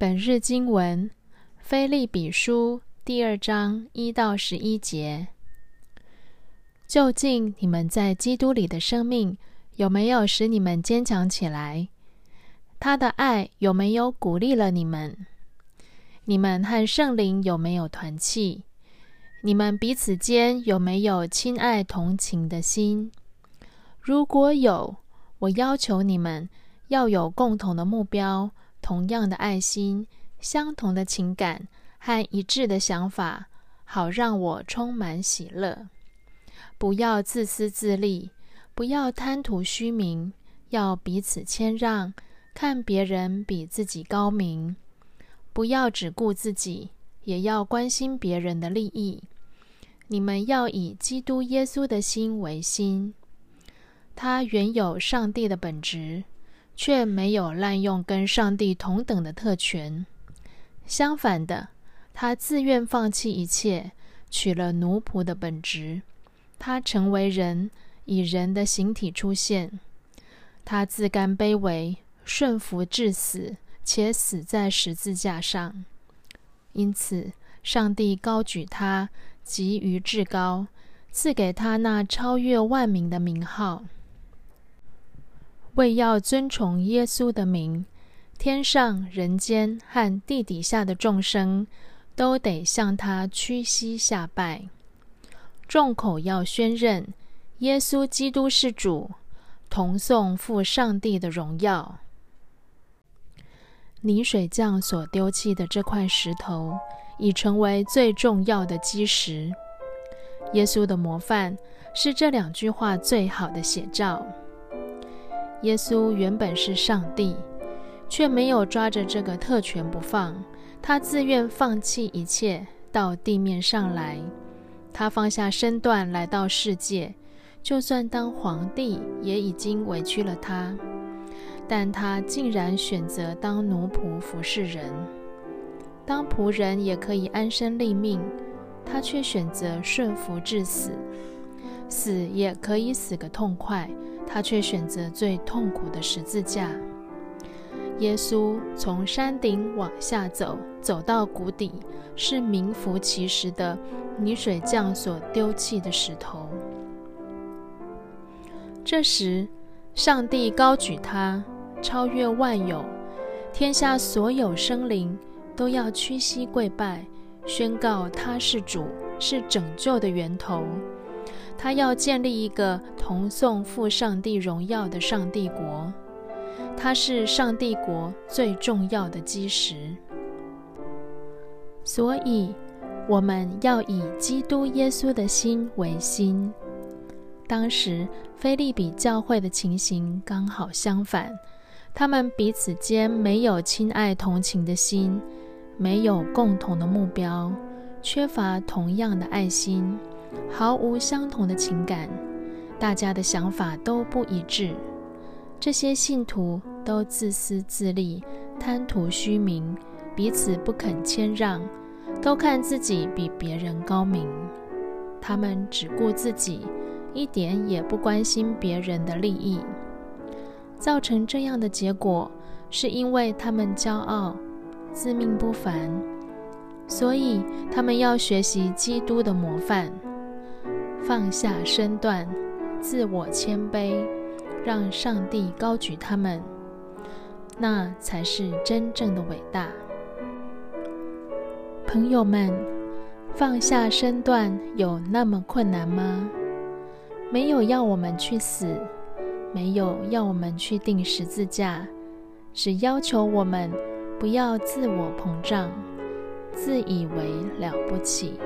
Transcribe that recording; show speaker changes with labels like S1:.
S1: 本日经文：菲利比书第二章一到十一节。究竟你们在基督里的生命有没有使你们坚强起来？他的爱有没有鼓励了你们？你们和圣灵有没有团契？你们彼此间有没有亲爱同情的心？如果有，我要求你们要有共同的目标。同样的爱心、相同的情感和一致的想法，好让我充满喜乐。不要自私自利，不要贪图虚名，要彼此谦让，看别人比自己高明。不要只顾自己，也要关心别人的利益。你们要以基督耶稣的心为心，他原有上帝的本质。却没有滥用跟上帝同等的特权。相反的，他自愿放弃一切，取了奴仆的本职。他成为人，以人的形体出现。他自甘卑微，顺服至死，且死在十字架上。因此，上帝高举他，极于至高，赐给他那超越万民的名号。为要尊崇耶稣的名，天上、人间和地底下的众生都得向他屈膝下拜。众口要宣认耶稣基督是主，同颂父上帝的荣耀。泥水匠所丢弃的这块石头，已成为最重要的基石。耶稣的模范是这两句话最好的写照。耶稣原本是上帝，却没有抓着这个特权不放。他自愿放弃一切，到地面上来。他放下身段来到世界，就算当皇帝也已经委屈了他。但他竟然选择当奴仆服侍人。当仆人也可以安身立命，他却选择顺服至死。死也可以死个痛快。他却选择最痛苦的十字架。耶稣从山顶往下走，走到谷底，是名副其实的泥水匠所丢弃的石头。这时，上帝高举他，超越万有，天下所有生灵都要屈膝跪拜，宣告他是主，是拯救的源头。他要建立一个同颂父上帝荣耀的上帝国，他是上帝国最重要的基石。所以，我们要以基督耶稣的心为心。当时，菲利比教会的情形刚好相反，他们彼此间没有亲爱同情的心，没有共同的目标，缺乏同样的爱心。毫无相同的情感，大家的想法都不一致。这些信徒都自私自利，贪图虚名，彼此不肯谦让，都看自己比别人高明。他们只顾自己，一点也不关心别人的利益。造成这样的结果，是因为他们骄傲，自命不凡。所以他们要学习基督的模范。放下身段，自我谦卑，让上帝高举他们，那才是真正的伟大。朋友们，放下身段有那么困难吗？没有要我们去死，没有要我们去钉十字架，只要求我们不要自我膨胀，自以为了不起。